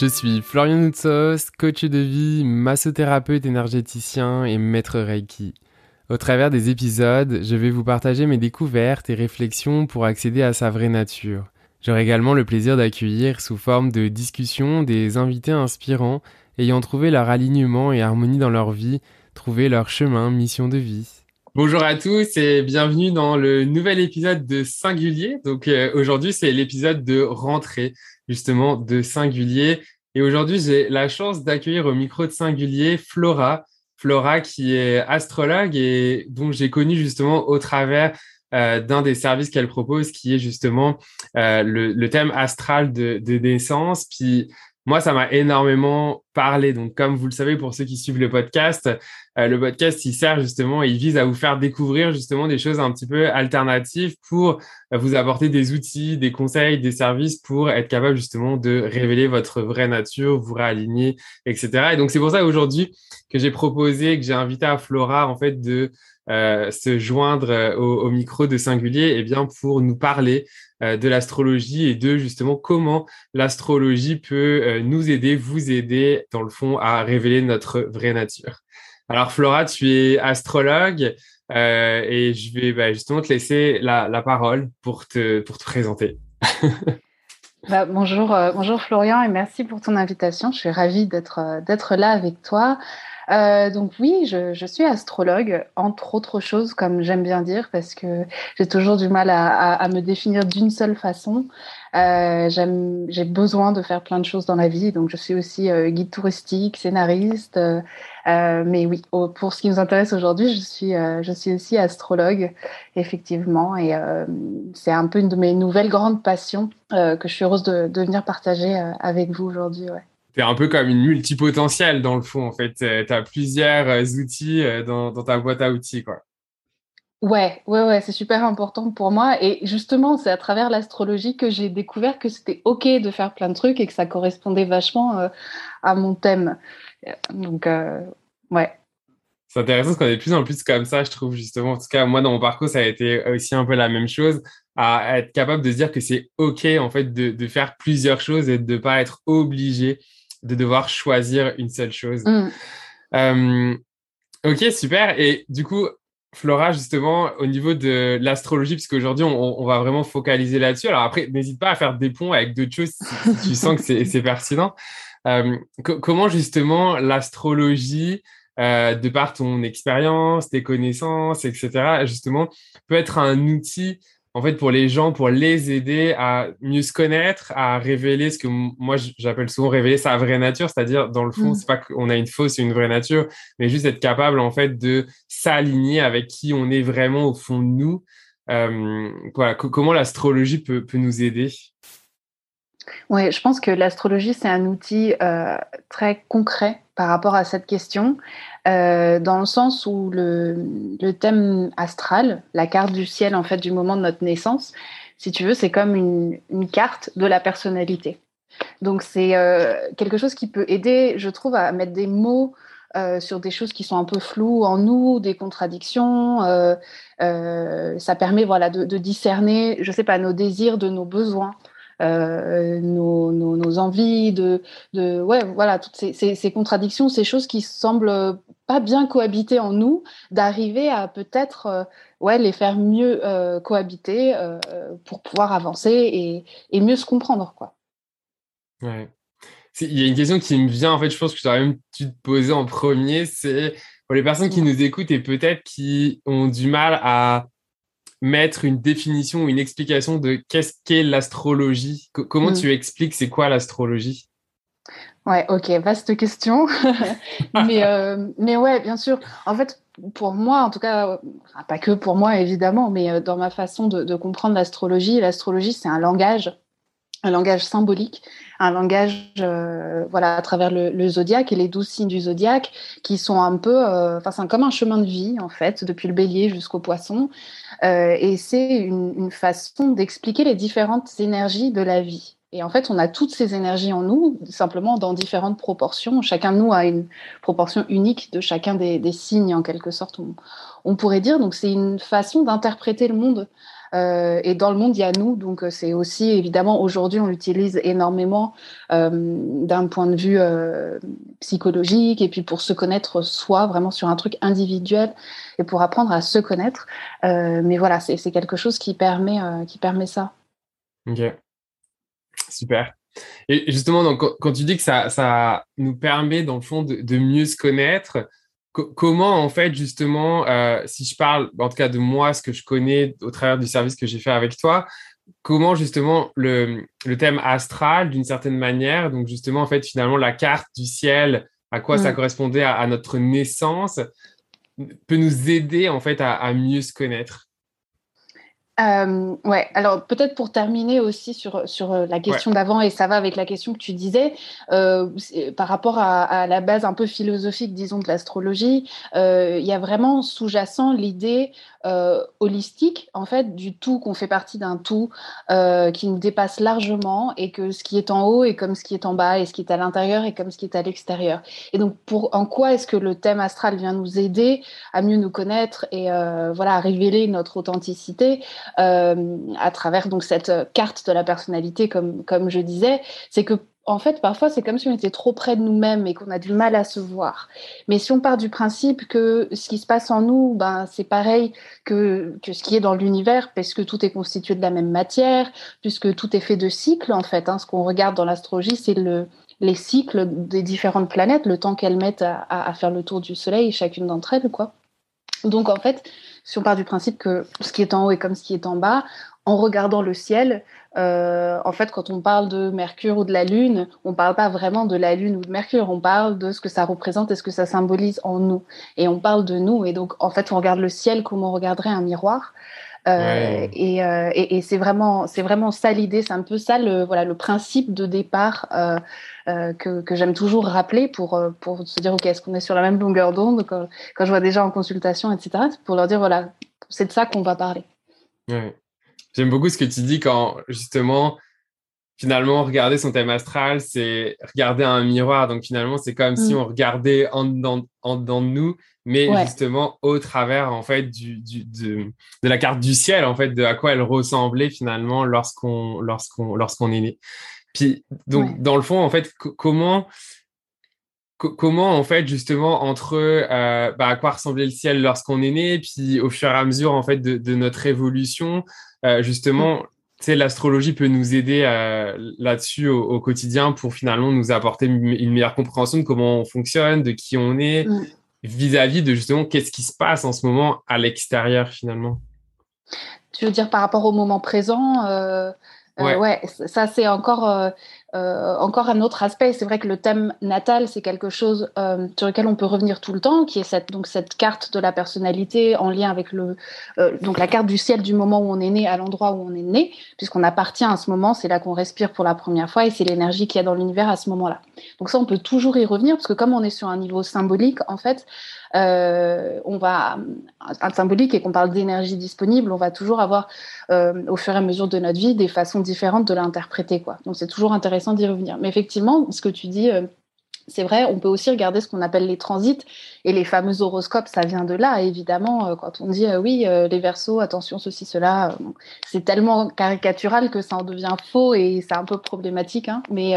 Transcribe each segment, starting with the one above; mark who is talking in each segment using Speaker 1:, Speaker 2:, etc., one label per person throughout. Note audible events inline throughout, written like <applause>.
Speaker 1: Je suis Florian Noutsos, coach de vie, massothérapeute énergéticien et maître Reiki. Au travers des épisodes, je vais vous partager mes découvertes et réflexions pour accéder à sa vraie nature. J'aurai également le plaisir d'accueillir sous forme de discussion des invités inspirants ayant trouvé leur alignement et harmonie dans leur vie, trouvé leur chemin, mission de vie. Bonjour à tous et bienvenue dans le nouvel épisode de Singulier. Donc euh, aujourd'hui, c'est l'épisode de rentrée justement de Singulier. Et aujourd'hui, j'ai la chance d'accueillir au micro de Singulier Flora. Flora qui est astrologue et dont j'ai connu justement au travers euh, d'un des services qu'elle propose, qui est justement euh, le, thème astral de, de naissance. Puis moi, ça m'a énormément parlé. Donc, comme vous le savez, pour ceux qui suivent le podcast, euh, le podcast, il sert justement, il vise à vous faire découvrir justement des choses un petit peu alternatives pour vous apporter des outils, des conseils, des services pour être capable justement de révéler votre vraie nature, vous réaligner, etc. Et donc, c'est pour ça aujourd'hui que j'ai proposé, que j'ai invité à Flora, en fait, de euh, se joindre euh, au, micro de Singulier eh bien, pour nous parler euh, de l'astrologie et de justement comment l'astrologie peut nous aider, vous aider, dans le fond, à révéler notre vraie nature. Alors Flora, tu es astrologue et je vais bah, justement te laisser la, parole pour te, pour te présenter. <laughs>
Speaker 2: Bah, bonjour, bonjour Florian et merci pour ton invitation. Je suis ravie d'être d'être là avec toi. Euh, donc oui, je, je, suis astrologue, entre autres choses, comme j'aime bien dire, parce que j'ai toujours du mal à, à, à me définir d'une seule façon. Euh, j'ai besoin de faire plein de choses dans la vie, donc je suis aussi euh, guide touristique, scénariste. Euh, mais oui, pour ce qui nous intéresse aujourd'hui, je suis, je suis aussi astrologue, effectivement, et c'est un peu une de mes nouvelles grandes passions que je suis heureuse de, de venir partager avec vous aujourd'hui. Ouais
Speaker 1: tu un peu comme une multipotentielle dans le fond, en fait. Euh, tu as plusieurs euh, outils euh, dans, dans, ta boîte à outils, quoi.
Speaker 2: Ouais, ouais, ouais, c'est super important pour moi. Et justement, c'est à travers l'astrologie que j'ai découvert que c'était OK de faire plein de trucs et que ça correspondait vachement à mon thème. Donc, ouais.
Speaker 1: C'est intéressant parce qu'on est de plus en plus comme ça, je trouve, justement. En tout cas, moi, dans mon parcours, ça a été aussi un peu la même chose, à être capable de se dire que c'est OK, en fait, de, de faire plusieurs choses et de ne pas être obligé de devoir choisir une seule chose. Mm. Euh, ok, super. Et du coup, Flora, justement, au niveau de l'astrologie, puisqu'aujourd'hui, on, on va vraiment focaliser là-dessus. Alors après, n'hésite pas à faire des ponts avec d'autres choses si, tu sens que c'est pertinent. Euh, comment justement l'astrologie, euh, de par ton expérience, tes connaissances, etc., justement, peut être un outil en fait, pour les gens, pour les aider à mieux se connaître, à révéler ce que moi j'appelle souvent révéler sa vraie nature, c'est-à-dire dans le fond, mm. c'est pas qu'on a une fausse et une vraie nature, mais juste être capable en fait de s'aligner avec qui on est vraiment au fond de nous. Euh, comment l'astrologie peut, peut nous aider?
Speaker 2: Oui, je pense que l'astrologie c'est un outil euh, très concret par rapport à cette question. Euh, dans le sens où le, thème astral, la carte du ciel en fait du moment de notre naissance, si tu veux, c'est comme une, carte de la personnalité. Donc c'est euh, quelque chose qui peut aider, je trouve, à mettre des mots euh, sur des choses qui sont un peu floues en nous, des contradictions. Ça permet voilà de, de, discerner, je sais pas, nos désirs de nos besoins. Euh, nos, nos, nos, envies, de, de ouais, voilà, toutes ces, ces, ces, contradictions, ces choses qui semblent pas bien cohabiter en nous, d'arriver à peut-être euh, ouais, les faire mieux euh, cohabiter pour pouvoir avancer et, et, mieux se comprendre. Quoi.
Speaker 1: Ouais. Il y a une question qui me vient, en fait, je pense que j'aurais même dû te poser en premier, c'est pour les personnes qui nous écoutent et peut-être qui ont du mal à mettre une définition ou une explication de qu'est-ce qu'est l'astrologie? comment mm. tu expliques c'est quoi l'astrologie?
Speaker 2: Ouais, ok, vaste question. <laughs> mais, euh, mais ouais, bien sûr. En fait, pour moi, en tout cas, pas que pour moi évidemment, mais euh, dans ma façon de, de comprendre l'astrologie, l'astrologie c'est un langage un langage symbolique, un langage euh, voilà à travers le, zodiaque et les douze signes du zodiaque qui sont un peu, euh, enfin c'est comme un chemin de vie en fait depuis le Bélier jusqu'au Poisson euh, et c'est une, façon d'expliquer les différentes énergies de la vie. Et en fait, on a toutes ces énergies en nous, simplement dans différentes proportions. Chacun de nous a une proportion unique de chacun des, des signes, en quelque sorte, on, on pourrait dire. Donc, c'est une façon d'interpréter le monde euh, et dans le monde, il y a nous. Donc, euh, c'est aussi, évidemment, aujourd'hui, on l'utilise énormément euh, d'un point de vue psychologique et puis pour se connaître soi, vraiment sur un truc individuel et pour apprendre à se connaître. mais voilà, c'est quelque chose qui permet, qui permet ça.
Speaker 1: Ok. Super. Et justement, quand tu dis que ça, ça nous permet, dans le fond, de mieux se connaître, comment en fait justement, euh, si je parle en tout cas de moi, ce que je connais au travers du service que j'ai fait avec toi, comment justement le, thème astral d'une certaine manière, donc justement en fait finalement la carte du ciel, à quoi ça mm. correspondait à, notre naissance, peut nous aider en fait à mieux se connaître?
Speaker 2: Euh, ouais, alors peut-être pour terminer aussi sur, sur euh, la question d'avant, et ça va avec la question que tu disais, euh, par rapport à, à, la base un peu philosophique, disons, de l'astrologie, euh, il y a vraiment sous-jacent l'idée euh, holistique, en fait, du tout, qu'on fait partie d'un tout euh, qui nous dépasse largement et que ce qui est en haut est comme ce qui est en bas et ce qui est à l'intérieur est comme ce qui est à l'extérieur. Et donc, pour, en quoi est-ce que le thème astral vient nous aider à mieux nous connaître et euh, voilà, à révéler notre authenticité à travers donc cette carte de la personnalité, comme, comme je disais, c'est que en fait, parfois, c'est comme si on était trop près de nous-mêmes et qu'on a du mal à se voir. Mais si on part du principe que ce qui se passe en nous, ben, c'est pareil que, que ce qui est dans l'univers, parce que tout est constitué de la même matière, puisque tout est fait de cycles, en fait. Hein. Ce qu'on regarde dans l'astrologie, c'est le, les cycles des différentes planètes, le temps qu'elles mettent à, à, faire le tour du Soleil, chacune d'entre elles, quoi. Donc, en fait, si on part du principe que ce qui est en haut est comme ce qui est en bas, en regardant le ciel, euh, en fait, quand on parle de Mercure ou de la Lune, on ne parle pas vraiment de la Lune ou de Mercure, on parle de ce que ça représente et ce que ça symbolise en nous. Et on parle de nous. Et donc, en fait, on regarde le ciel comme on regarderait un miroir. Euh, euh, et, c'est vraiment, c'est vraiment ça l'idée. C'est un peu ça le, voilà, le principe de départ que, j'aime toujours rappeler pour, pour se dire, OK, est-ce qu'on est sur la même longueur d'onde quand, je vois des gens en consultation, etc. Pour leur dire, voilà, c'est de ça qu'on va parler.
Speaker 1: Ouais. J'aime beaucoup ce que tu dis quand justement, finalement, regarder son thème astral, c'est regarder un miroir. Donc finalement, c'est comme si mm. on regardait en dedans, en dedans de nous, mais justement au travers en fait du, du de, de, la carte du ciel, en fait, de à quoi elle ressemblait finalement lorsqu'on lorsqu'on lorsqu'on est né. Puis donc dans le fond, en fait, comment comment en fait justement entre euh, bah, à quoi ressemblait le ciel lorsqu'on est né, puis au fur et à mesure en fait de, de notre évolution, euh, justement, tu l'astrologie peut nous aider euh, là-dessus au, quotidien pour finalement nous apporter une, meilleure compréhension de comment on fonctionne, de qui on est, mm. vis-à-vis de justement qu'est-ce qui se passe en ce moment à l'extérieur finalement.
Speaker 2: Tu veux dire par rapport au moment présent euh, ouais. ça c'est encore euh, encore un autre aspect, c'est vrai que le thème natal, c'est quelque chose euh, sur lequel on peut revenir tout le temps, qui est cette, donc cette carte de la personnalité en lien avec le, euh, donc la carte du ciel du moment où on est né à l'endroit où on est né, puisqu'on appartient à ce moment, c'est là qu'on respire pour la première fois et c'est l'énergie qu'il y a dans l'univers à ce moment-là. Donc ça, on peut toujours y revenir, parce que comme on est sur un niveau symbolique, en fait, on va un symbolique et qu'on parle d'énergie disponible, on va toujours avoir au fur et à mesure de notre vie des façons différentes de l'interpréter. Donc c'est toujours intéressant d'y revenir. Mais effectivement, ce que tu dis euh, c'est vrai, on peut aussi regarder ce qu'on appelle les transits et les fameux horoscopes, ça vient de là, évidemment. Quand on dit oui, les versos, attention, ceci, cela, c'est tellement caricatural que ça en devient faux et c'est un peu problématique. Hein. Mais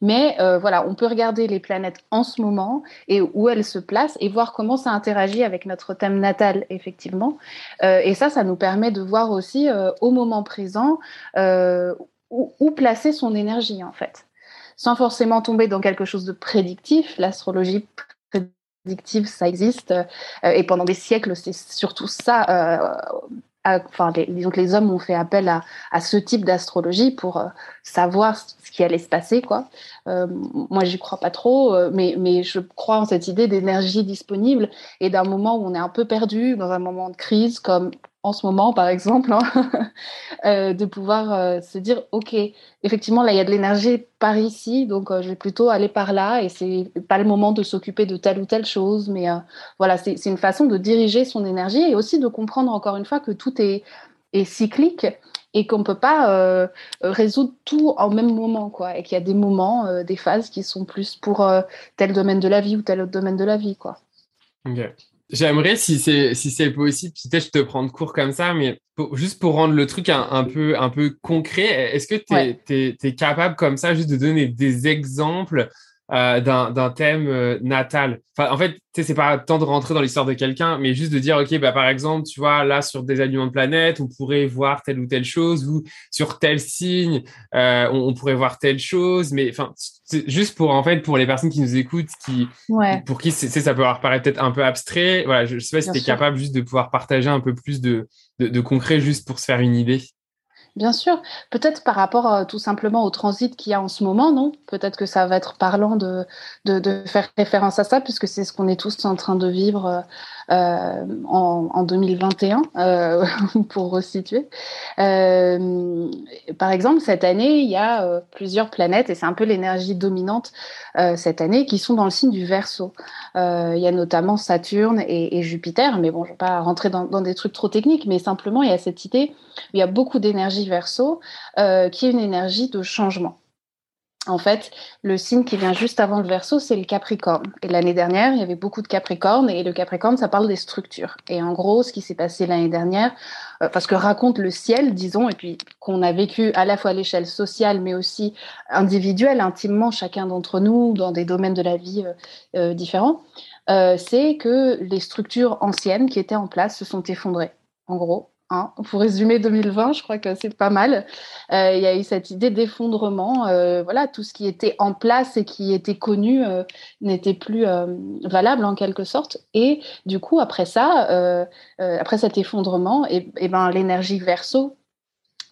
Speaker 2: mais euh, voilà, on peut regarder les planètes en ce moment et où elles se placent et voir comment ça interagit avec notre thème natal, effectivement. Euh, et ça, ça nous permet de voir aussi euh, au moment présent où, placer son énergie, en fait. Sans forcément tomber dans quelque chose de prédictif. L'astrologie prédictive, ça existe. et pendant des siècles, c'est surtout ça enfin, les, disons que les hommes ont fait appel à, ce type d'astrologie pour euh, savoir ce qui allait se passer, quoi. Euh, moi, j'y crois pas trop, euh, mais, mais je crois en cette idée d'énergie disponible et d'un moment où on est un peu perdu, dans un moment de crise, comme en ce moment, par exemple, hein, <laughs> euh, de pouvoir euh, se dire, OK, effectivement, là, il y a de l'énergie par ici, donc je vais plutôt aller par là, et c'est pas le moment de s'occuper de telle ou telle chose, mais voilà, c'est une façon de diriger son énergie et aussi de comprendre, encore une fois, que tout est, est cyclique et qu'on ne peut pas résoudre tout en même moment, quoi, et qu'il y a des moments, des phases qui sont plus pour tel domaine de la vie ou tel autre domaine de la vie, quoi.
Speaker 1: J'aimerais, si c'est si c'est possible, peut-être te prends de cours comme ça, mais juste pour rendre le truc un, peu un peu concret, est-ce que tu es, capable comme ça juste de donner des exemples euh, d'un thème euh, natal. Enfin, en fait, tu sais, c'est pas tant de rentrer dans l'histoire de quelqu'un, mais juste de dire, OK, bah, par exemple, tu vois, là, sur des aliments de planète, on pourrait voir telle ou telle chose, ou sur tel signe, euh, on, pourrait voir telle chose, mais enfin, juste pour, en fait, pour les personnes qui nous écoutent, qui, pour qui c'est, ça peut leur paraître peut-être un peu abstrait, voilà, je, sais pas si tu es capable juste de pouvoir partager un peu plus de, de, de concret juste pour se faire une idée.
Speaker 2: Bien sûr, peut-être par rapport euh, tout simplement au transit qu'il y a en ce moment, non? Peut-être que ça va être parlant de, de, faire référence à ça, puisque c'est ce qu'on est tous en train de vivre euh, euh, en, 2021, euh, <laughs> pour resituer. Euh, par exemple, cette année, il y a plusieurs planètes, et c'est un peu l'énergie dominante cette année, qui sont dans le signe du Verseau. il y a notamment Saturne et, Jupiter, mais bon, je ne vais pas rentrer dans, dans, des trucs trop techniques, mais simplement, il y a cette idée, il y a beaucoup d'énergie Verseau, qui est une énergie de changement. En fait, le signe qui vient juste avant le verso, c'est le Capricorne. Et l'année dernière, il y avait beaucoup de Capricorne, et le Capricorne, ça parle des structures. Et en gros, ce qui s'est passé l'année dernière, euh, parce que raconte le ciel, disons, et puis qu'on a vécu à la fois à l'échelle sociale, mais aussi individuelle, intimement, chacun d'entre nous, dans des domaines de la vie euh, euh, différents, c'est que les structures anciennes qui étaient en place se sont effondrées. En gros, Hein, pour résumer 2020, je crois que c'est pas mal. Euh, il y a eu cette idée d'effondrement. Euh, voilà, tout ce qui était en place et qui était connu euh, n'était plus valable en quelque sorte. Et du coup, après ça, après cet effondrement, et, et ben l'énergie verso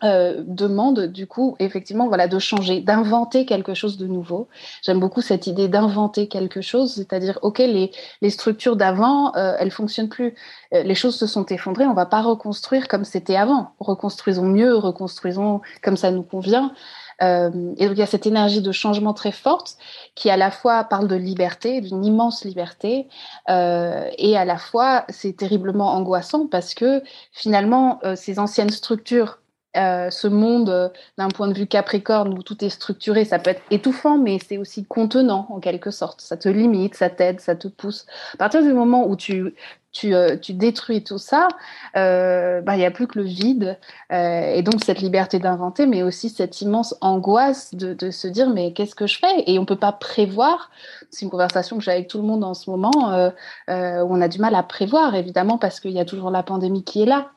Speaker 2: euh, demande du coup effectivement voilà de changer, d'inventer quelque chose de nouveau. J'aime beaucoup cette idée d'inventer quelque chose, c'est-à-dire ok les, les structures d'avant euh, elles fonctionnent plus, euh, les choses se sont effondrées, on va pas reconstruire comme c'était avant, reconstruisons mieux, reconstruisons comme ça nous convient. et donc il y a cette énergie de changement très forte qui à la fois parle de liberté, d'une immense liberté, et à la fois c'est terriblement angoissant parce que finalement ces anciennes structures euh, ce monde euh, d'un point de vue capricorne où tout est structuré, ça peut être étouffant, mais c'est aussi contenant en quelque sorte. Ça te limite, ça t'aide, ça te pousse. À partir du moment où tu, tu, euh, tu détruis tout ça, bah, il n'y a plus que le vide. et donc cette liberté d'inventer, mais aussi cette immense angoisse de, de se dire mais qu'est-ce que je fais? Et on ne peut pas prévoir. C'est une conversation que j'ai avec tout le monde en ce moment, où on a du mal à prévoir, évidemment, parce qu'il y a toujours la pandémie qui est là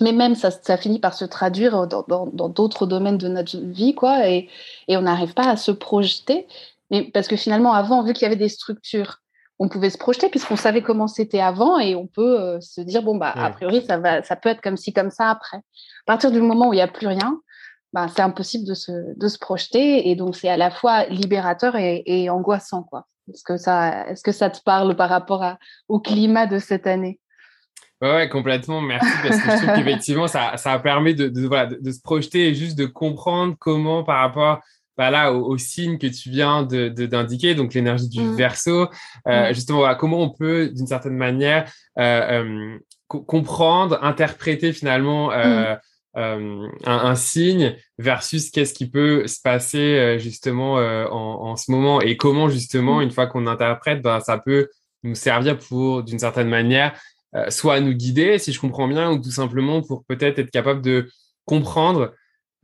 Speaker 2: mais même ça, ça finit par se traduire dans d'autres domaines de notre vie, quoi, et, et on n'arrive pas à se projeter. Mais parce que finalement, avant, vu qu'il y avait des structures, on pouvait se projeter puisqu'on savait comment c'était avant et on peut euh, se dire bon bah a priori ça va, ça peut être comme ci comme ça après. À partir du moment où il n'y a plus rien, bah, c'est impossible de se, de se projeter et donc c'est à la fois libérateur et, et angoissant quoi. Est-ce que ça, est-ce que ça te parle par rapport à, au climat de cette année?
Speaker 1: Ouais, complètement. Merci parce que je trouve qu'effectivement, ça, ça permis de, de, voilà, de, se projeter et juste de comprendre comment, par rapport bah là, au, signe que tu viens de, d'indiquer, donc l'énergie du mmh. verso, euh, mmh. justement, voilà, comment on peut, d'une certaine manière, euh, euh comprendre, interpréter finalement mmh. euh, un, un, signe versus qu'est-ce qui peut se passer euh, justement en, en, ce moment et comment justement, une fois qu'on interprète, ben, ça peut nous servir pour, d'une certaine manière, euh, soit à nous guider, si je comprends bien, ou tout simplement pour peut-être être capable de comprendre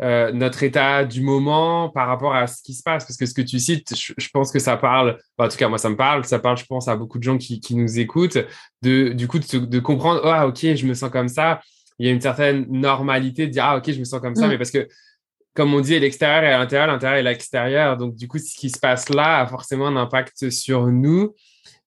Speaker 1: euh, notre état du moment par rapport à ce qui se passe. Parce que ce que tu cites, je, pense que ça parle, en tout cas moi ça me parle, ça parle je pense à beaucoup de gens qui, qui nous écoutent, de, du coup de, de comprendre, ah ok, je me sens comme ça, il y a une certaine normalité de dire, ah ok, je me sens comme ça, mm. mais parce que comme on dit, l'extérieur est à l'intérieur, l'intérieur est à l'extérieur. Donc, du coup, ce qui se passe là a forcément un impact sur nous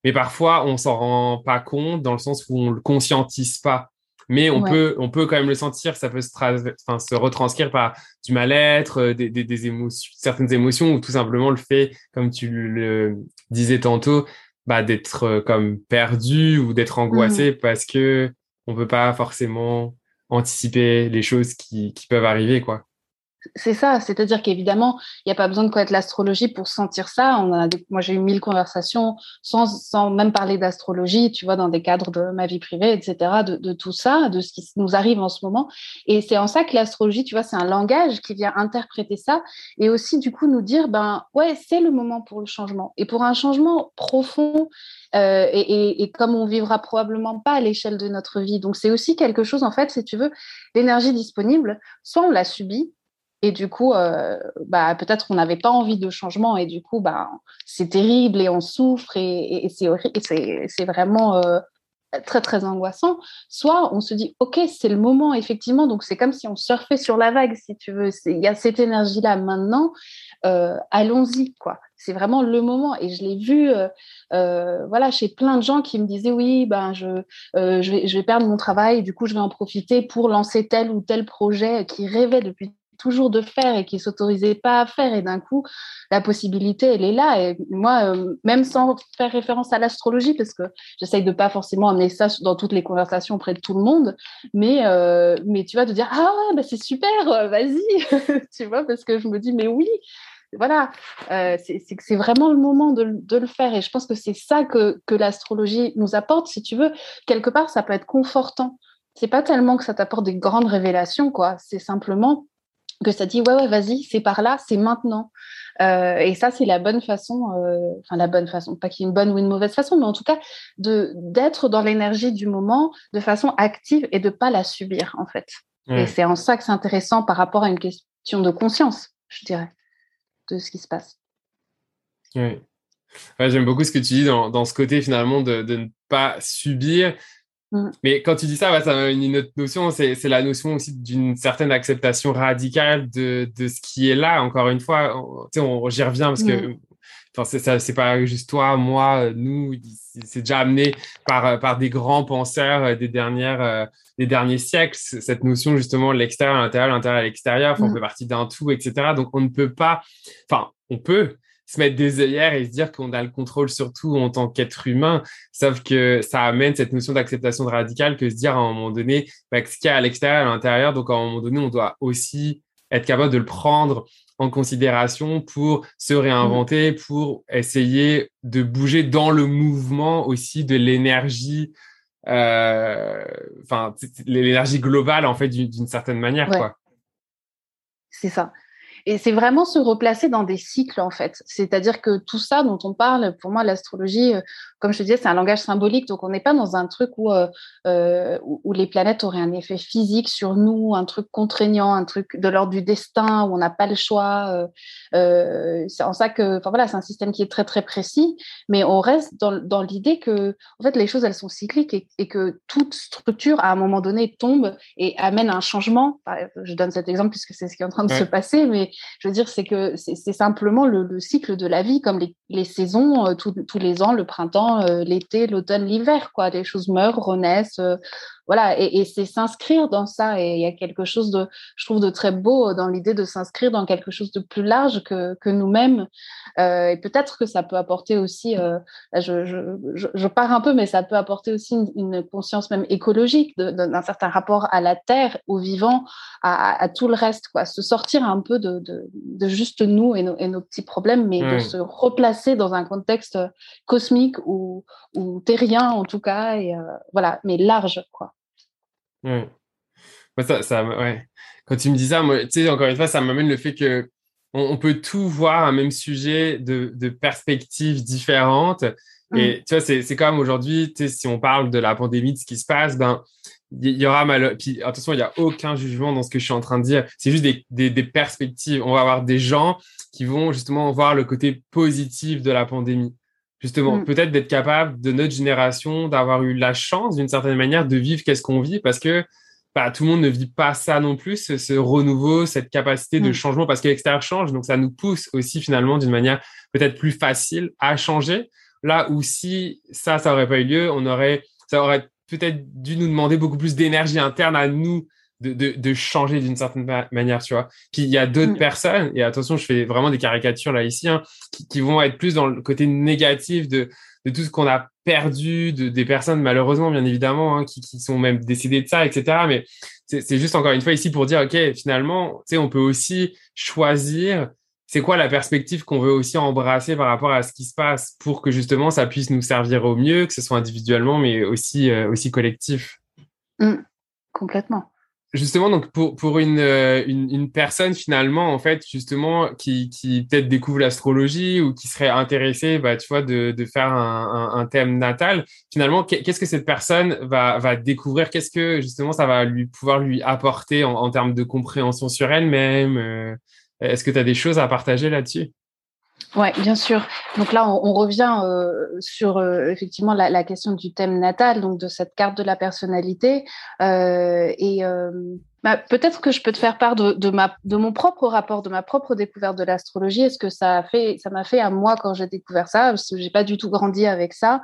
Speaker 1: mais parfois on s'en rend pas compte dans le sens où on le conscientise pas. Mais on peut, on peut quand même le sentir. Ça peut se, enfin, se retranscrire par du mal-être, euh, des, des, des, émotions, certaines émotions, ou tout simplement le fait, comme tu le disais tantôt, bah, d'être euh, comme perdu ou d'être angoissé mmh. parce que on peut pas forcément anticiper les choses qui, qui peuvent arriver, quoi.
Speaker 2: C'est ça, c'est-à-dire qu'évidemment, il n'y a pas besoin de connaître l'astrologie pour sentir ça. On a moi, j'ai eu mille conversations sans, sans même parler d'astrologie, tu vois, dans des cadres de ma vie privée, etc., de, tout ça, de ce qui nous arrive en ce moment. Et c'est en ça que l'astrologie, tu vois, c'est un langage qui vient interpréter ça et aussi, du coup, nous dire, ben, ouais, c'est le moment pour le changement. Et pour un changement profond euh, et, et, et, comme on vivra probablement pas à l'échelle de notre vie. Donc, c'est aussi quelque chose, en fait, si tu veux, l'énergie disponible, soit on la subit, et du coup, euh, bah, peut-être qu'on n'avait pas envie de changement et du coup, bah, c'est terrible et on souffre et, c'est vraiment euh, très, très angoissant. Soit on se dit, OK, c'est le moment, effectivement. Donc, c'est comme si on surfait sur la vague, si tu veux. Il y a cette énergie-là maintenant. Euh, allons-y, quoi. C'est vraiment le moment. Et je l'ai vu, voilà, chez plein de gens qui me disaient, oui, ben, je, je vais perdre mon travail. Du coup, je vais en profiter pour lancer tel ou tel projet qui rêvait depuis toujours de faire et qui s'autorisait pas à faire. Et d'un coup, la possibilité, elle est là. Et moi, euh, même sans faire référence à l'astrologie, parce que j'essaye de pas forcément amener ça dans toutes les conversations auprès de tout le monde, mais, euh, mais tu vois, de dire, ah ouais, bah c'est super, euh, vas-y, <laughs> tu vois, parce que je me dis, mais oui, voilà, euh, c'est vraiment le moment de, de, le faire. Et je pense que c'est ça que, que l'astrologie nous apporte. Si tu veux, quelque part, ça peut être confortant. C'est pas tellement que ça t'apporte des grandes révélations, quoi. C'est simplement que ça dit ouais ouais vas-y c'est par là c'est maintenant. Euh, et ça c'est la bonne façon euh, enfin la bonne façon pas qu'il y ait une bonne ou une mauvaise façon mais en tout cas de d'être dans l'énergie du moment de façon active et de pas la subir en fait. Et c'est en ça que c'est intéressant par rapport à une question de conscience je dirais de ce qui se passe.
Speaker 1: Oui ouais, j'aime beaucoup ce que tu dis dans, dans ce côté finalement de, de ne pas subir. Mais quand tu dis ça, ça m'a une autre notion, c'est la notion aussi d'une certaine acceptation radicale de, de, ce qui est là. Encore une fois, j'y reviens parce que mm. enfin, c'est pas juste toi, moi, nous, c'est déjà amené par, par des grands penseurs euh, des, dernières, euh, des derniers siècles, cette notion justement l'extérieur, l'intérieur, l'intérieur à l'extérieur, on mm. fait partie d'un tout, etc. Donc on ne peut pas, enfin, on peut, se mettre des œillères et se dire qu'on a le contrôle sur tout en tant qu'être humain. Sauf que ça amène cette notion d'acceptation radicale que se dire à un moment donné, bah, ce qu'il y a à l'extérieur, à l'intérieur, donc à un moment donné, on doit aussi être capable de le prendre en considération pour se réinventer, pour essayer de bouger dans le mouvement aussi de l'énergie, euh, enfin l'énergie globale en fait d'une certaine manière, quoi.
Speaker 2: C'est ça. Et c'est vraiment se replacer dans des cycles, en fait. C'est-à-dire que tout ça dont on parle, pour moi, l'astrologie, euh, comme je te disais, c'est un langage symbolique. Donc, on n'est pas dans un truc où, euh, euh où, les planètes auraient un effet physique sur nous, un truc contraignant, un truc de l'ordre du destin, où on n'a pas le choix. Euh, euh, c'est en ça que, enfin voilà, c'est un système qui est très, très précis. Mais on reste dans, dans l'idée que, en fait, les choses, elles sont cycliques et, et, que toute structure, à un moment donné, tombe et amène un changement. Je donne cet exemple puisque c'est ce qui est en train de se passer, mais je veux dire, c'est que c'est simplement le, cycle de la vie, comme les, saisons, euh, tous les ans, le printemps, euh, l'été, l'automne, l'hiver, quoi. Les choses meurent, renaissent, euh, voilà, et, c'est s'inscrire dans ça. Et il y a quelque chose de, je trouve, de très beau dans l'idée de s'inscrire dans quelque chose de plus large que, que nous-mêmes. Euh, et peut-être que ça peut apporter aussi, euh, je, je, je, pars un peu, mais ça peut apporter aussi une, conscience même écologique d'un certain rapport à la terre, au vivant, à, à, tout le reste, quoi. Se sortir un peu de, de, de juste nous et, et, nos petits problèmes, mais de se replacer dans un contexte cosmique ou, ou terrien en tout cas, et euh, voilà, mais large, quoi.
Speaker 1: Ouais. ça, ça, ouais. Quand tu me dis ça, moi, tu sais, encore une fois, ça m'amène le fait que on, peut tout voir un même sujet de, de perspectives différentes. Mm. Et tu vois, c'est comme aujourd'hui, tu sais, si on parle de la pandémie, de ce qui se passe, ben, il y, aura mal. Puis attention, il n'y a aucun jugement dans ce que je suis en train de dire. C'est juste des, des, des, perspectives. On va avoir des gens qui vont justement voir le côté positif de la pandémie justement, mm. peut-être d'être capable de notre génération d'avoir eu la chance d'une certaine manière de vivre qu'est-ce qu'on vit parce que bah, tout le monde ne vit pas ça non plus, ce, renouveau, cette capacité de mm. changement parce que l'extérieur change. Donc, ça nous pousse aussi finalement d'une manière peut-être plus facile à changer. Là où si ça, ça aurait pas eu lieu, on aurait, ça aurait peut-être dû nous demander beaucoup plus d'énergie interne à nous de, de, de changer d'une certaine manière, tu vois. Puis il y a d'autres mm. personnes, et attention, je fais vraiment des caricatures là ici, hein, qui, qui, vont être plus dans le côté négatif de, de tout ce qu'on a perdu, de, des personnes malheureusement bien évidemment hein, qui, qui sont même décédées de ça, etc. Mais c'est juste encore une fois ici pour dire, ok, finalement, tu sais, on peut aussi choisir c'est quoi la perspective qu'on veut aussi embrasser par rapport à ce qui se passe pour que justement ça puisse nous servir au mieux, que ce soit individuellement mais aussi, euh, aussi collectif.
Speaker 2: Mmh, complètement.
Speaker 1: Justement, donc pour, pour une, euh, une, une, personne finalement, en fait, justement, qui, qui peut-être découvre l'astrologie ou qui serait intéressée, bah, tu vois, de, de faire un, un, un thème natal, finalement, qu'est-ce que cette personne va, va découvrir? Qu'est-ce que justement ça va lui pouvoir lui apporter en, en termes de compréhension sur elle-même euh, Est-ce que tu as des choses à partager là-dessus?
Speaker 2: Oui, bien sûr. Donc là, on, on revient euh, sur euh, effectivement la, la, question du thème natal, donc de cette carte de la personnalité. Euh, et euh, bah, peut-être que je peux te faire part de, de, ma, de mon propre rapport, de ma propre découverte de l'astrologie. Est-ce que ça a fait, ça m'a fait à moi quand j'ai découvert ça, parce que j'ai pas du tout grandi avec ça.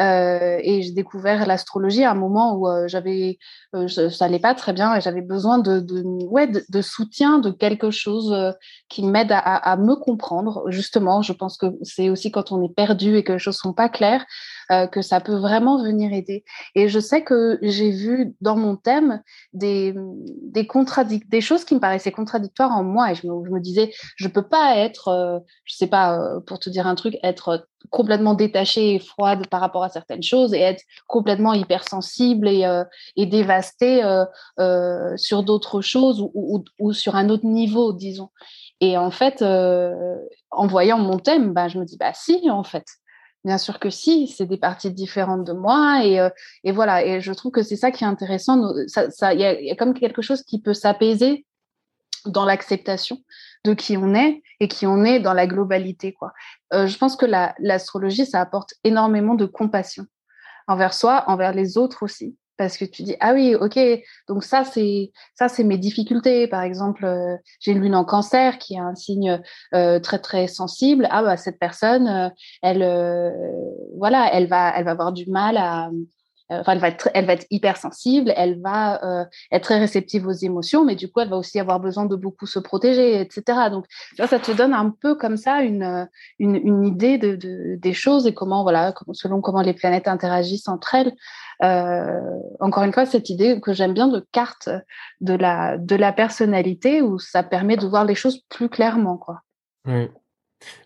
Speaker 2: Euh, et j'ai découvert l'astrologie à un moment où euh, j'avais, euh, ça allait pas très bien et j'avais besoin de, de ouais, de, de, soutien, de quelque chose euh, qui m'aide à, à, me comprendre. Justement, je pense que c'est aussi quand on est perdu et que les choses sont pas claires euh, que ça peut vraiment venir aider. Et je sais que j'ai vu dans mon thème des, des, choses qui me paraissaient contradictoires en moi et je me, disais, je peux pas être, euh, je sais pas, euh, pour te dire un truc, être complètement détachée et froide par rapport à certaines choses et être complètement hypersensible et, euh, et dévastée sur d'autres choses ou, sur un autre niveau, disons. Et en fait, en voyant mon thème, bah, je me dis, bah si, en fait, Bien sûr que si, c'est des parties différentes de moi et, euh, et voilà. Et je trouve que c'est ça qui est intéressant. Il ça, ça, y, a, y a comme quelque chose qui peut s'apaiser dans l'acceptation de qui on est et qui on est dans la globalité. Quoi. Euh, je pense que l'astrologie, la, ça apporte énormément de compassion envers soi, envers les autres aussi parce que tu dis ah oui ok donc ça c'est ça c'est mes difficultés. Par exemple euh, j'ai une lune en cancer qui est un signe euh, très très sensible. Ah bah cette personne euh, elle euh, voilà elle va elle va avoir du mal à enfin, elle va être, elle va hypersensible, elle va euh, être très réceptive aux émotions, mais du coup, elle va aussi avoir besoin de beaucoup se protéger, etc. Donc, tu vois, ça te donne un peu comme ça une, une idée de, de, des choses et comment, voilà, selon comment les planètes interagissent entre elles. Euh, encore une fois, cette idée que j'aime bien de carte de la, personnalité où ça permet de voir les choses plus clairement, quoi.
Speaker 1: Oui.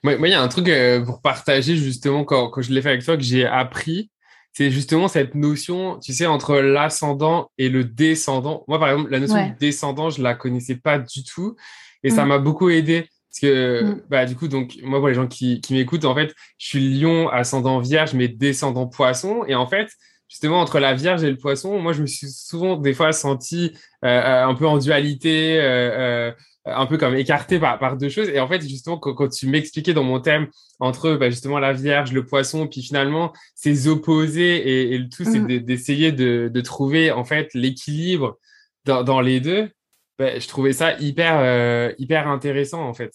Speaker 1: Moi, il y a un truc euh, pour partager justement quand je l'ai fait avec toi que j'ai appris c'est justement cette notion, tu sais, entre l'ascendant et le descendant. Moi, par exemple, la notion ouais. de descendant, je la connaissais pas du tout. Et mmh. ça m'a beaucoup aidé. Parce que, mmh. bah, du coup, donc, moi, pour les gens qui, qui m'écoutent, en fait, je suis lion, ascendant vierge, mais descendant poisson. Et en fait, justement, entre la vierge et le poisson, moi, je me suis souvent, des fois, senti euh, un peu en dualité, euh, euh, un peu comme écarté par, par deux choses. Et en fait, justement, quand, quand tu m'expliquais dans mon thème entre bah, justement la Vierge, le Poisson, puis finalement ces opposés et, et le tout, c'est mmh. d'essayer de, de, trouver en fait l'équilibre dans, dans, les deux. Bah, je trouvais ça hyper euh, hyper intéressant en fait.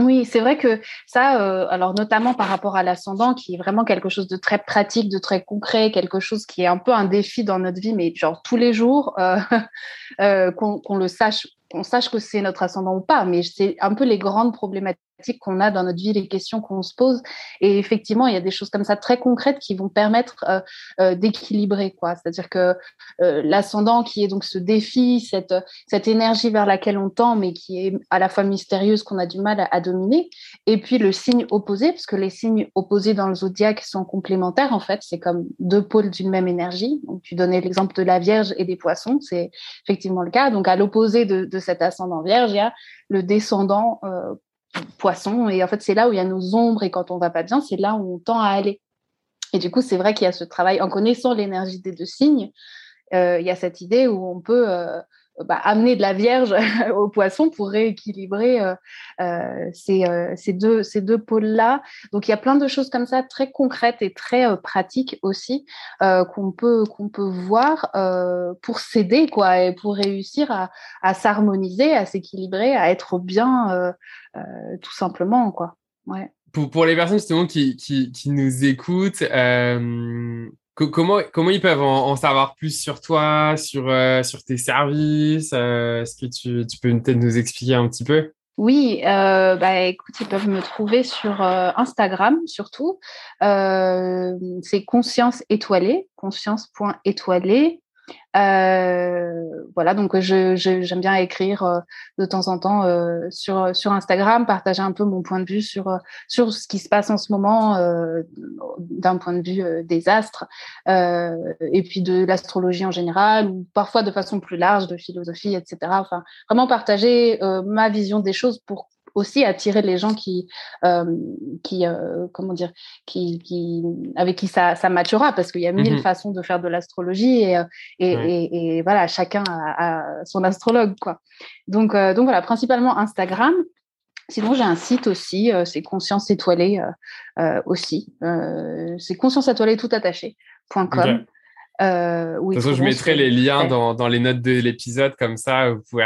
Speaker 2: Oui, c'est vrai que ça, euh, alors notamment par rapport à l'ascendant, qui est vraiment quelque chose de très pratique, de très concret, quelque chose qui est un peu un défi dans notre vie, mais genre tous les jours, euh, <laughs> euh, qu'on qu le sache qu'on sache que c'est notre ascendant ou pas, mais c'est un peu les grandes problématiques qu'on a dans notre vie, les questions qu'on se pose. Et effectivement, il y a des choses comme ça très concrètes qui vont permettre euh, euh, d'équilibrer, quoi. C'est-à-dire que euh, l'ascendant, qui est donc ce défi, cette cette énergie vers laquelle on tend, mais qui est à la fois mystérieuse, qu'on a du mal à, dominer, et puis le signe opposé, parce que les signes opposés dans le zodiaque sont complémentaires. En fait, c'est comme deux pôles d'une même énergie. Donc, tu donnais l'exemple de la Vierge et des Poissons, c'est effectivement le cas. Donc, à l'opposé de, de cet ascendant Vierge, il y a le descendant poisson. Et en fait, c'est là où il y a nos ombres et quand on va pas bien, c'est là où on tend à aller. Et du coup, c'est vrai qu'il y a ce travail en connaissant l'énergie des deux signes. Euh, il y a cette idée où on peut euh, bah, amener de la Vierge <laughs> au poisson pour rééquilibrer euh, euh ces, euh, ces, deux, ces deux pôles-là. Donc il y a plein de choses comme ça très concrètes et très euh, pratiques aussi qu'on peut, qu'on peut voir pour s'aider quoi, et pour réussir à, à s'harmoniser, à s'équilibrer, à être bien tout simplement. Quoi. Ouais.
Speaker 1: Pour, pour les personnes justement qui, qui, qui nous écoutent, Comment, comment ils peuvent en, savoir plus sur toi, sur, euh, sur tes services euh, Est-ce que tu, tu peux peut-être nous expliquer un petit peu?
Speaker 2: Oui, euh, bah, écoute, ils peuvent me trouver sur euh, Instagram surtout. Euh, c'est conscience étoilée, conscience.étoilée. Euh, voilà, donc je, j'aime bien écrire euh, de temps en temps euh, sur, sur Instagram, partager un peu mon point de vue sur, sur ce qui se passe en ce moment d'un point de vue des astres et puis de l'astrologie en général ou parfois de façon plus large de philosophie, etc. Enfin, vraiment partager ma vision des choses pour aussi attirer les gens qui, euh, qui euh, comment dire, qui, qui, avec qui ça, ça matchera, parce qu'il y a mille mhm. façons de faire de l'astrologie et, euh, et, et, voilà, chacun a, son astrologue, quoi. Donc, donc voilà, principalement Instagram. Sinon, j'ai un site aussi, c'est Conscience Étoilée aussi. c'est Conscience Étoilée tout attaché.com.
Speaker 1: de toute façon, je mettrai les liens dans, dans, les notes de l'épisode, comme ça, vous pouvez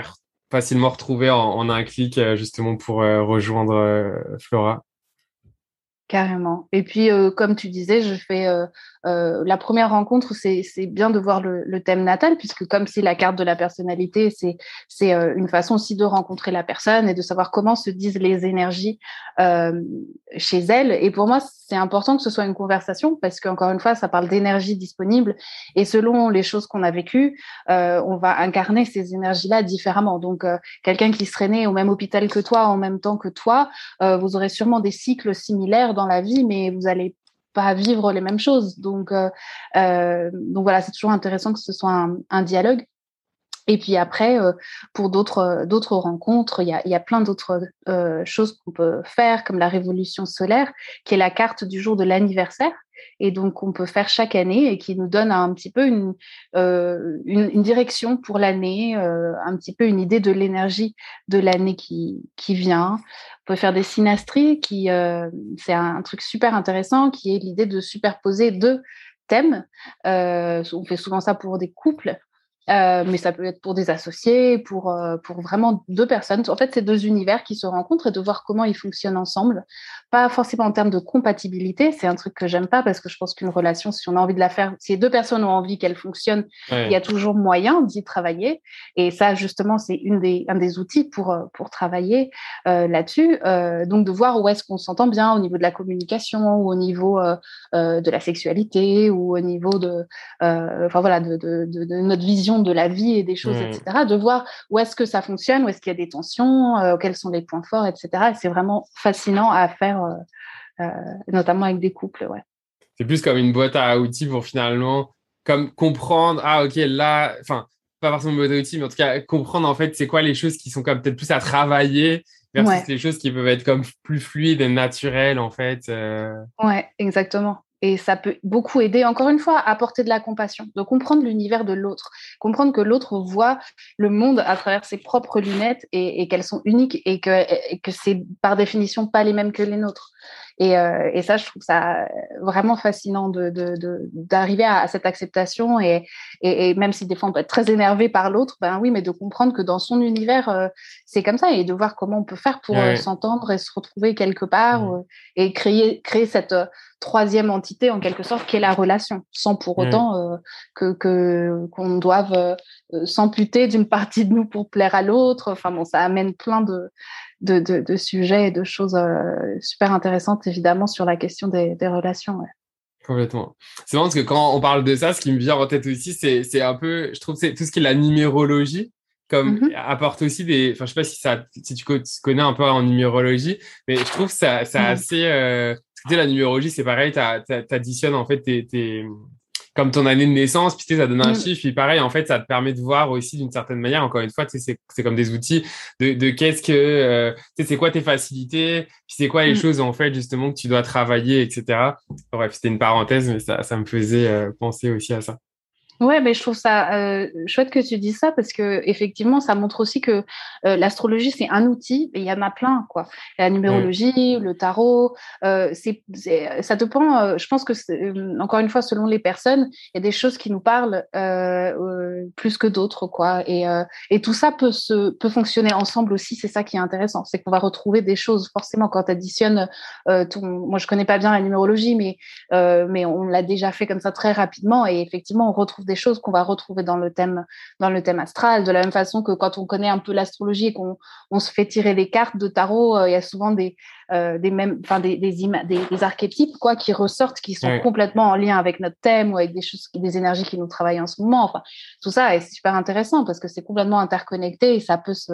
Speaker 1: facilement retrouver en, un clic euh, justement pour euh, rejoindre euh, Flora.
Speaker 2: Carrément. Et puis, comme tu disais, je fais euh, la première rencontre, c'est bien de voir le, le, thème natal, puisque comme c'est la carte de la personnalité, c'est euh, une façon aussi de rencontrer la personne et de savoir comment se disent les énergies euh, chez elle. Et pour moi, c'est important que ce soit une conversation, parce qu'encore une fois, ça parle d'énergie disponible. Et selon les choses qu'on a vécues, euh, on va incarner ces énergies-là différemment. Donc, euh, quelqu'un qui serait né au même hôpital que toi, en même temps que toi, vous aurez sûrement des cycles similaires la vie, mais vous allez pas vivre les mêmes choses. Donc, euh, euh, donc voilà, c'est toujours intéressant que ce soit un, dialogue. Et puis après, euh, pour d'autres d'autres rencontres, il y a, y a plein d'autres choses qu'on peut faire, comme la révolution solaire, qui est la carte du jour de l'anniversaire et donc on peut faire chaque année et qui nous donne un petit peu une, euh, une, direction pour l'année, euh, un petit peu une idée de l'énergie de l'année qui, qui vient. On peut faire des synastries, qui euh, c'est un, truc super intéressant, qui est l'idée de superposer deux thèmes. on fait souvent ça pour des couples. Euh, mais ça peut être pour des associés, pour, euh, pour vraiment deux personnes. En fait, c'est deux univers qui se rencontrent et de voir comment ils fonctionnent ensemble. Pas forcément en termes de compatibilité, c'est un truc que j'aime pas parce que je pense qu'une relation, si on a envie de la faire, si les deux personnes ont envie qu'elle fonctionne, il y a toujours moyen d'y travailler. Et ça, justement, c'est une des, un des outils pour, euh, pour travailler là-dessus. donc, de voir où est-ce qu'on s'entend bien au niveau de la communication ou au niveau de la sexualité ou au niveau de, enfin voilà, de, de, de notre vision de la vie et des choses, mmh. etc., de voir où est-ce que ça fonctionne, où est-ce qu'il y a des tensions, euh, quels sont les points forts, etc. Et c'est vraiment fascinant à faire, euh, euh, notamment avec des couples. Ouais.
Speaker 1: C'est plus comme une boîte à outils pour finalement comme comprendre, ah ok, là, enfin, pas forcément une boîte à outils, mais en tout cas, comprendre en fait c'est quoi les choses qui sont comme peut-être plus à travailler versus les choses qui peuvent être comme plus fluides et naturelles en fait.
Speaker 2: Ouais, exactement. Et ça peut beaucoup aider, encore une fois, à apporter de la compassion, de comprendre l'univers de l'autre, comprendre que l'autre voit le monde à travers ses propres lunettes et, qu'elles sont uniques et que, et que c'est par définition pas les mêmes que les nôtres. Et, euh, et, ça, je trouve ça vraiment fascinant d'arriver de, de, à, à, cette acceptation et, et, même si des fois on peut être très énervé par l'autre, ben oui, mais de comprendre que dans son univers, euh, c'est comme ça et de voir comment on peut faire pour euh, s'entendre et se retrouver quelque part et créer, créer cette troisième entité en quelque sorte qui est la relation, sans pour autant que qu'on doive s'amputer d'une partie de nous pour plaire à l'autre. Enfin bon, ça amène plein de de, de, de, sujets et de choses euh, super intéressantes, évidemment, sur la question des, des relations. Ouais.
Speaker 1: Complètement. C'est marrant parce que quand on parle de ça, ce qui me vient en tête aussi, c'est un peu, je trouve, c'est tout ce qui est la numérologie, comme mm-hmm. apporte aussi des, enfin, je sais pas si ça, si tu connais un peu en numérologie, mais je trouve ça, ça mm-hmm. assez, euh, la numérologie, c'est pareil, tu additionnes en fait tes, tes, comme ton année de naissance, puis tu sais, ça donne un mm. chiffre, puis pareil, en fait, ça te permet de voir aussi d'une certaine manière, encore une fois, tu sais, c'est comme des outils de, de qu'est-ce que, euh, tu sais, c'est quoi tes facilités, puis c'est quoi les mm. choses, en fait, justement, que tu dois travailler, etc. Bref, c'était une parenthèse, mais ça, ça me faisait euh, penser aussi à ça.
Speaker 2: Ouais, mais je trouve ça euh, chouette que tu dises ça parce que effectivement, ça montre aussi que euh, l'astrologie c'est un outil et il y en a plein quoi. La numérologie, le tarot, euh, c'est ça dépend. Euh, je pense que euh, encore une fois, selon les personnes, il y a des choses qui nous parlent plus que d'autres quoi. Et, et tout ça peut se peut fonctionner ensemble aussi. C'est ça qui est intéressant, c'est qu'on va retrouver des choses forcément quand tu additionnes. Ton... Moi, je connais pas bien la numérologie, mais mais on l'a déjà fait comme ça très rapidement et effectivement, on retrouve des choses qu'on va retrouver dans le thème, dans le thème astral. De la même façon que quand on connaît un peu l'astrologie et qu'on on se fait tirer les cartes de tarot, il y a souvent des, des mêmes, enfin des, des, des, archétypes quoi qui ressortent, qui sont complètement en lien avec notre thème ou avec des choses, des énergies qui nous travaillent en ce moment. Enfin, tout ça est super intéressant parce que c'est complètement interconnecté et ça peut se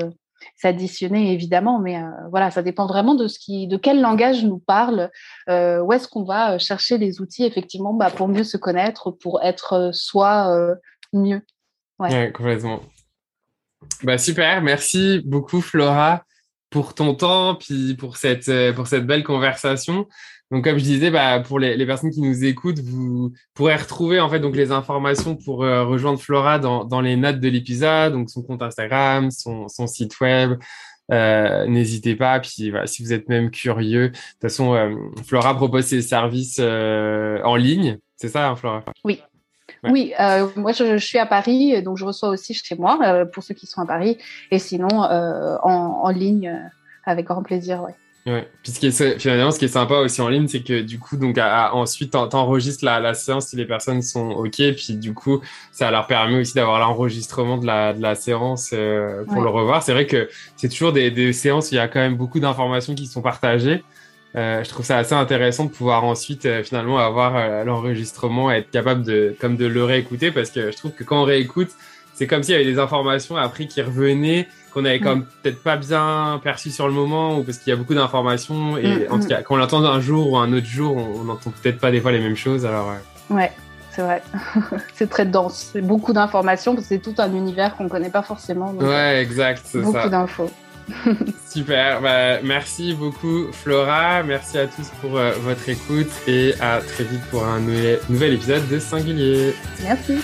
Speaker 2: s'additionner évidemment, mais euh, voilà, ça dépend vraiment de ce qui, de quel langage nous parle, euh, où est-ce qu'on va euh, chercher les outils effectivement bah, pour mieux se connaître, pour être soi mieux.
Speaker 1: Ouais. complètement. Bah, super, merci beaucoup Flora pour ton temps, puis pour cette, pour cette belle conversation. Donc, comme je disais, bah, pour les, les, personnes qui nous écoutent, vous pourrez retrouver en fait donc les informations pour euh, rejoindre Flora dans, dans, les notes de l'épisode, donc son compte Instagram, son, son site web. Euh, N'hésitez pas. Puis voilà, si vous êtes même curieux, de toute façon, euh, Flora propose ses services en ligne. C'est ça, hein, Flora?
Speaker 2: Oui. Oui, moi je, je, suis à Paris, donc je reçois aussi chez moi pour ceux qui sont à Paris, et sinon en, en, ligne avec grand plaisir. Ouais.
Speaker 1: Ouais. Puis ce qui est, finalement, ce qui est sympa aussi en ligne, c'est que du coup, donc ensuite, t'enregistres la, la séance si les personnes sont ok, puis du coup, ça leur permet aussi d'avoir l'enregistrement de la, de la séance euh, pour le revoir. C'est vrai que c'est toujours des, des séances où il y a quand même beaucoup d'informations qui sont partagées. Euh, je trouve ça assez intéressant de pouvoir ensuite euh, finalement avoir euh, l'enregistrement, être capable de comme de le réécouter, parce que je trouve que quand on réécoute, c'est comme s'il y avait des informations après qui revenaient qu'on avait comme peut-être pas bien perçu sur le moment ou parce qu'il y a beaucoup d'informations et mm, en tout mm. cas quand on l'entend un jour ou un autre jour on n'entend peut-être pas des fois les mêmes choses alors
Speaker 2: ouais c'est vrai <laughs> c'est très dense c'est beaucoup d'informations parce que c'est tout un univers qu'on connaît pas forcément
Speaker 1: ouais exact
Speaker 2: beaucoup d'infos <laughs>
Speaker 1: Super, bah, merci beaucoup Flora, merci à tous pour euh, votre écoute et à très vite pour un nouvel épisode de Singulier.
Speaker 2: Merci.